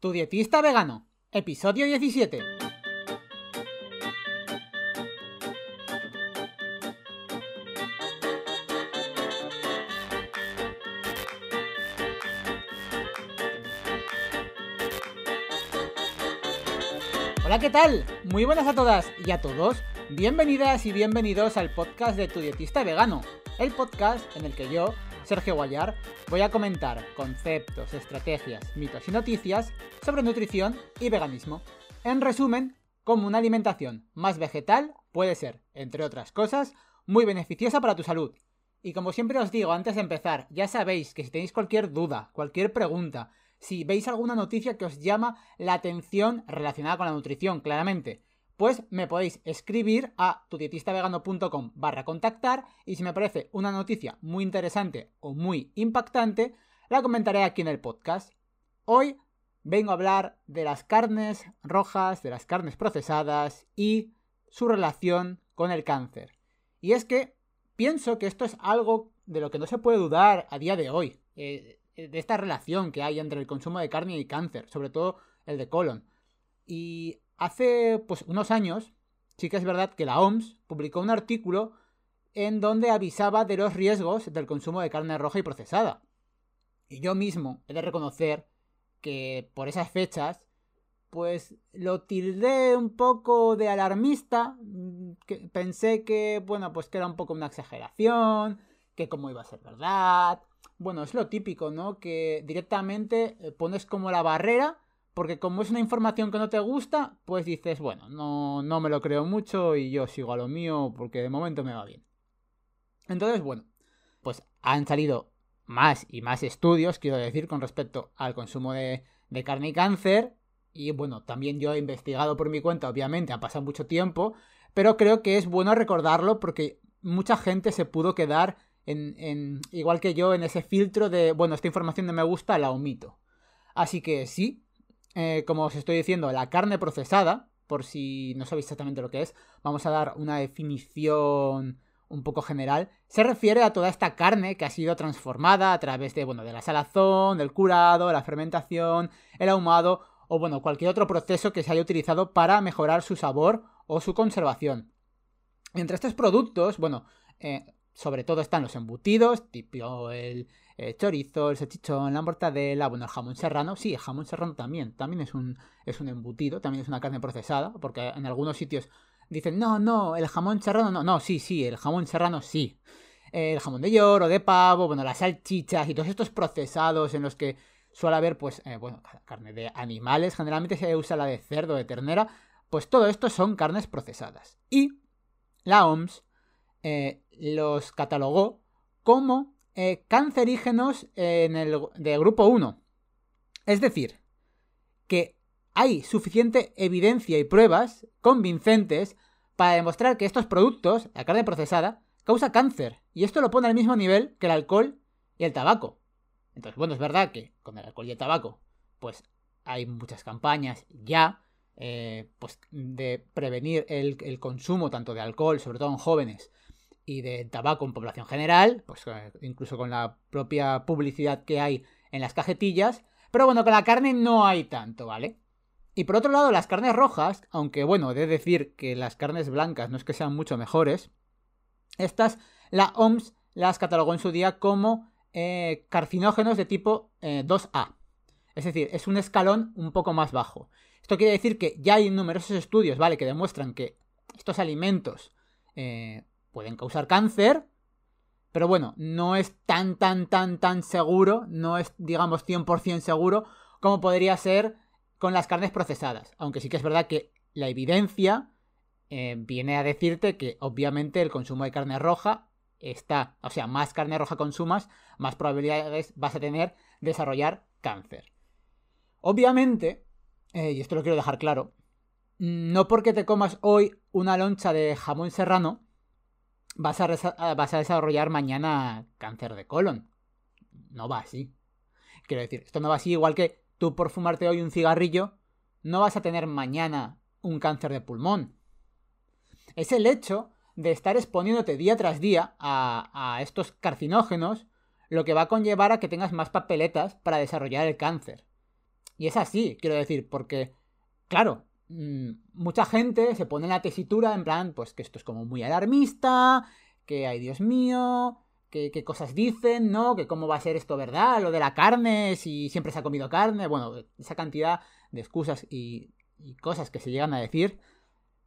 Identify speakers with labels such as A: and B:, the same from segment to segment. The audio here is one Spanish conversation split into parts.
A: Tu dietista vegano, episodio 17. Hola, ¿qué tal? Muy buenas a todas y a todos. Bienvenidas y bienvenidos al podcast de Tu dietista vegano, el podcast en el que yo, Sergio Guayar, voy a comentar conceptos, estrategias, mitos y noticias sobre nutrición y veganismo. En resumen, cómo una alimentación más vegetal puede ser, entre otras cosas, muy beneficiosa para tu salud. Y como siempre os digo antes de empezar, ya sabéis que si tenéis cualquier duda, cualquier pregunta, si veis alguna noticia que os llama la atención relacionada con la nutrición, claramente, pues me podéis escribir a tudietistavegano.com barra contactar y si me parece una noticia muy interesante o muy impactante, la comentaré aquí en el podcast. Hoy vengo a hablar de las carnes rojas, de las carnes procesadas y su relación con el cáncer. Y es que pienso que esto es algo de lo que no se puede dudar a día de hoy, eh, de esta relación que hay entre el consumo de carne y cáncer, sobre todo el de colon. Y Hace pues, unos años, sí que es verdad que la OMS publicó un artículo en donde avisaba de los riesgos del consumo de carne roja y procesada. Y yo mismo he de reconocer que por esas fechas, pues lo tildé un poco de alarmista. Que pensé que, bueno, pues que era un poco una exageración, que cómo iba a ser verdad. Bueno, es lo típico, ¿no? Que directamente eh, pones como la barrera porque como es una información que no te gusta, pues dices, bueno, no, no me lo creo mucho y yo sigo a lo mío porque de momento me va bien. Entonces, bueno, pues han salido más y más estudios, quiero decir, con respecto al consumo de, de carne y cáncer. Y bueno, también yo he investigado por mi cuenta, obviamente, ha pasado mucho tiempo, pero creo que es bueno recordarlo porque mucha gente se pudo quedar en, en, igual que yo, en ese filtro de, bueno, esta información no me gusta, la omito. Así que sí, eh, como os estoy diciendo, la carne procesada, por si no sabéis exactamente lo que es, vamos a dar una definición un poco general, se refiere a toda esta carne que ha sido transformada a través de, bueno, de la salazón, del curado, la fermentación, el ahumado o, bueno, cualquier otro proceso que se haya utilizado para mejorar su sabor o su conservación. Entre estos productos, bueno, eh, sobre todo están los embutidos, tipo el, eh, chorizo, el salchichón, la mortadela, bueno, el jamón serrano, sí, el jamón serrano también, también es un, es un embutido, también es una carne procesada, porque en algunos sitios dicen, no, no, el jamón serrano, no, no, sí, sí, el jamón serrano sí. El jamón de lloro, de pavo, bueno, las salchichas y todos estos procesados en los que suele haber, pues, eh, bueno, carne de animales, generalmente se usa la de cerdo, de ternera, pues todo esto son carnes procesadas. Y la OMS eh, los catalogó como eh, cancerígenos en el, de grupo 1. Es decir, que hay suficiente evidencia y pruebas convincentes para demostrar que estos productos, la carne procesada, causa cáncer. Y esto lo pone al mismo nivel que el alcohol y el tabaco. Entonces, bueno, es verdad que con el alcohol y el tabaco, pues hay muchas campañas ya, eh, pues de prevenir el, el, consumo tanto de alcohol, sobre todo en jóvenes, y de tabaco en población general, pues eh, incluso con la propia publicidad que hay en las cajetillas, pero bueno, con la carne no hay tanto, ¿vale? Y por otro lado, las carnes rojas, aunque bueno, de decir que las carnes blancas no es que sean mucho mejores, estas, la OMS las catalogó en su día como eh, carcinógenos de tipo 2A. Eh, es decir, es un escalón un poco más bajo. Esto quiere decir que ya hay numerosos estudios, ¿vale? Que demuestran que estos alimentos pueden causar cáncer, pero bueno, no es tan, tan, tan, tan seguro, no es, digamos, 100% seguro como podría ser con las carnes procesadas. Aunque sí que es verdad que la evidencia eh, viene a decirte que obviamente el consumo de carne roja está, o sea, más carne roja consumas, más probabilidades vas a tener de desarrollar cáncer. Obviamente, eh, y esto lo quiero dejar claro, no porque te comas hoy una loncha de jamón serrano, vas a, vas a desarrollar mañana cáncer de colon. No va así. Quiero decir, esto no va así igual que tú por fumarte hoy un cigarrillo, no vas a tener mañana un cáncer de pulmón. Es el hecho de estar exponiéndote día tras día a, estos carcinógenos lo que va a conllevar a que tengas más papeletas para desarrollar el cáncer. Y es así, quiero decir, porque, claro, mucha gente se pone en la tesitura en plan, pues que esto es como muy alarmista, que, ay Dios mío, que, cosas dicen, ¿no? Que cómo va a ser esto verdad, lo de la carne, si siempre se ha comido carne, bueno, esa cantidad de excusas y, y cosas que se llegan a decir.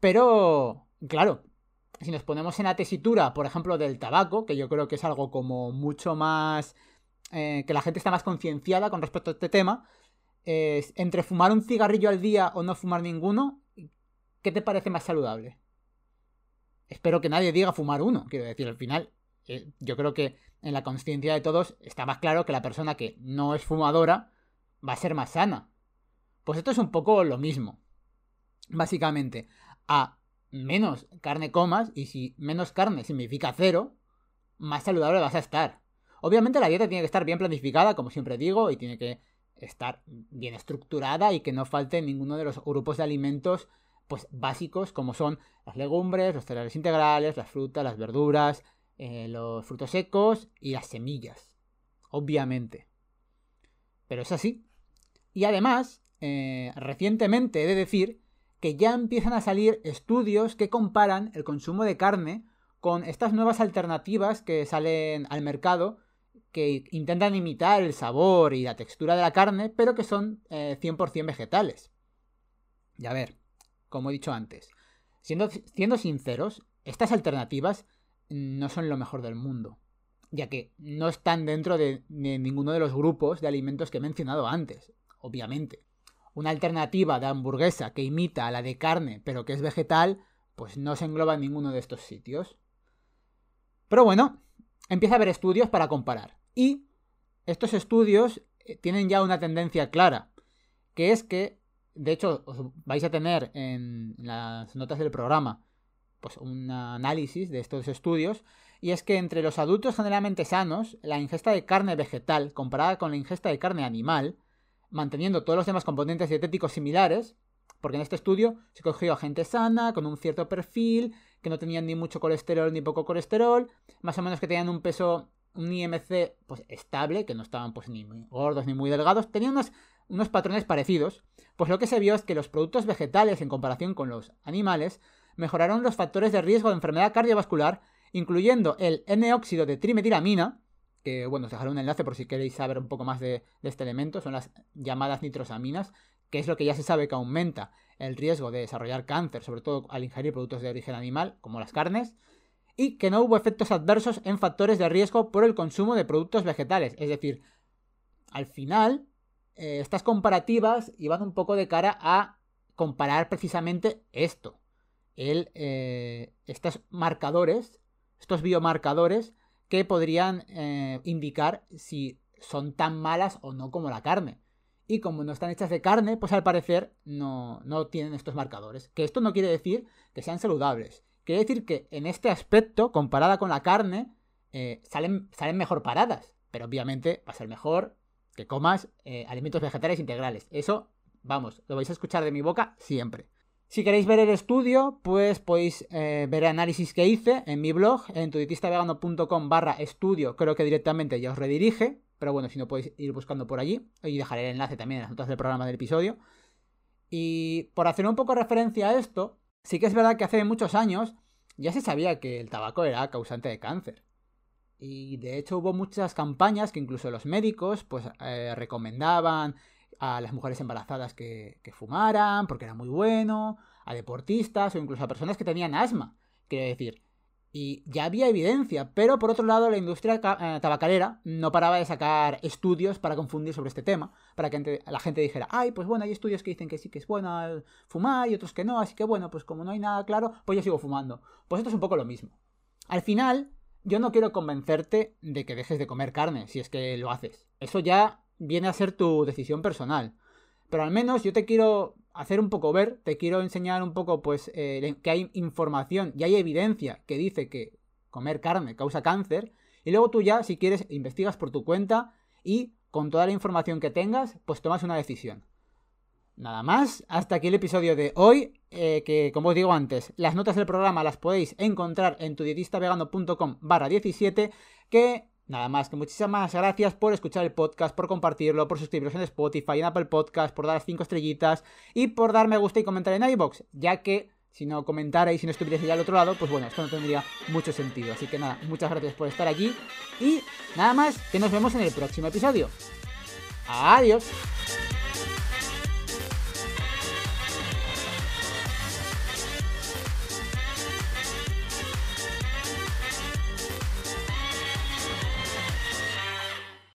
A: Pero, claro, si nos ponemos en la tesitura, por ejemplo, del tabaco, que yo creo que es algo como mucho más... Eh, que la gente está más concienciada con respecto a este tema, entre fumar un cigarrillo al día o no fumar ninguno, ¿qué te parece más saludable? Espero que nadie diga fumar uno, quiero decir, al final eh, yo creo que en la conciencia de todos está más claro que la persona que no es fumadora va a ser más sana. Pues esto es un poco lo mismo. Básicamente, a menos carne comas, y si menos carne significa cero, más saludable vas a estar. Obviamente la dieta tiene que estar bien planificada, como siempre digo, y tiene que estar bien estructurada y que no falte ninguno de los grupos de alimentos pues básicos como son las legumbres, los cereales integrales, las frutas, las verduras, eh, los frutos secos y las semillas. Obviamente. Pero es así. Y además, eh, recientemente he de decir que ya empiezan a salir estudios que comparan el consumo de carne con estas nuevas alternativas que salen al mercado que intentan imitar el sabor y la textura de la carne, pero que son 100% eh, vegetales. Y a ver, como he dicho antes, siendo, siendo sinceros, estas alternativas no son lo mejor del mundo, ya que no están dentro de, de ninguno de los grupos de alimentos que he mencionado antes, obviamente. Una alternativa de hamburguesa que imita a la de carne, pero que es vegetal, pues no se engloba en ninguno de estos sitios. Pero bueno, empieza a haber estudios para comparar. Y estos estudios eh, tienen ya una tendencia clara, que es que, de hecho, os vais a tener en las notas del programa pues un análisis de estos estudios, y es que entre los adultos generalmente sanos, la ingesta de carne vegetal comparada con la ingesta de carne animal, manteniendo todos los demás componentes dietéticos similares, porque en este estudio se cogió a gente sana, con un cierto perfil, que no tenían ni mucho colesterol ni poco colesterol, más o menos que tenían un peso un IMC pues, estable, que no estaban pues, ni muy gordos ni muy delgados, tenían unos, unos patrones parecidos, pues lo que se vio es que los productos vegetales en comparación con los animales mejoraron los factores de riesgo de enfermedad cardiovascular, incluyendo el N-óxido de trimetilamina, que bueno, os dejaré un enlace por si queréis saber un poco más de, de este elemento, son las llamadas nitrosaminas, que es lo que ya se sabe que aumenta el riesgo de desarrollar cáncer, sobre todo al ingerir productos de origen animal, como las carnes, y que no hubo efectos adversos en factores de riesgo por el consumo de productos vegetales. Es decir, al final, eh, estas comparativas iban un poco de cara a comparar precisamente esto. Eh, estos marcadores, estos biomarcadores que podrían eh, indicar si son tan malas o no como la carne. Y como no están hechas de carne, pues al parecer no, no tienen estos marcadores. Que esto no quiere decir que sean saludables. Quiere decir que en este aspecto, comparada con la carne, eh, salen, salen mejor paradas. Pero obviamente va a ser mejor que comas eh, alimentos vegetales integrales. Eso, vamos, lo vais a escuchar de mi boca siempre. Si queréis ver el estudio, pues podéis eh, ver el análisis que hice en mi blog, en tudietistavegano.com barra estudio, creo que directamente ya os redirige, pero bueno, si no podéis ir buscando por allí, y dejaré el enlace también en las notas del programa del episodio. Y por hacer un poco referencia a esto, Sí que es verdad que hace muchos años ya se sabía que el tabaco era causante de cáncer. Y de hecho hubo muchas campañas que incluso los médicos pues eh, recomendaban a las mujeres embarazadas que, que, fumaran porque era muy bueno, a deportistas o incluso a personas que tenían asma. Quiero decir, y ya había evidencia, pero por otro lado la industria eh, tabacalera no paraba de sacar estudios para confundir sobre este tema, para que la gente dijera, ay, pues bueno, hay estudios que dicen que sí que es bueno fumar y otros que no, así que bueno, pues como no hay nada claro, pues yo sigo fumando. Pues esto es un poco lo mismo. Al final, yo no quiero convencerte de que dejes de comer carne, si es que lo haces. Eso ya viene a ser tu decisión personal. Pero al menos yo te quiero hacer un poco ver, te quiero enseñar un poco, pues, eh, que hay información y hay evidencia que dice que comer carne causa cáncer. Y luego tú ya, si quieres, investigas por tu cuenta y con toda la información que tengas, pues tomas una decisión. Nada más, hasta aquí el episodio de hoy, eh, que como os digo antes, las notas del programa las podéis encontrar en tudietistavegano.com barra 17, que Nada más que muchísimas gracias por escuchar el podcast, por compartirlo, por suscribiros en Spotify, en Apple Podcast, por dar 5 estrellitas y por dar me gusta y comentar en iBox, ya que si no comentarais si no estuvierais ya al otro lado, pues bueno, esto no tendría mucho sentido. Así que nada, muchas gracias por estar aquí y nada más, que nos vemos en el próximo episodio. Adiós.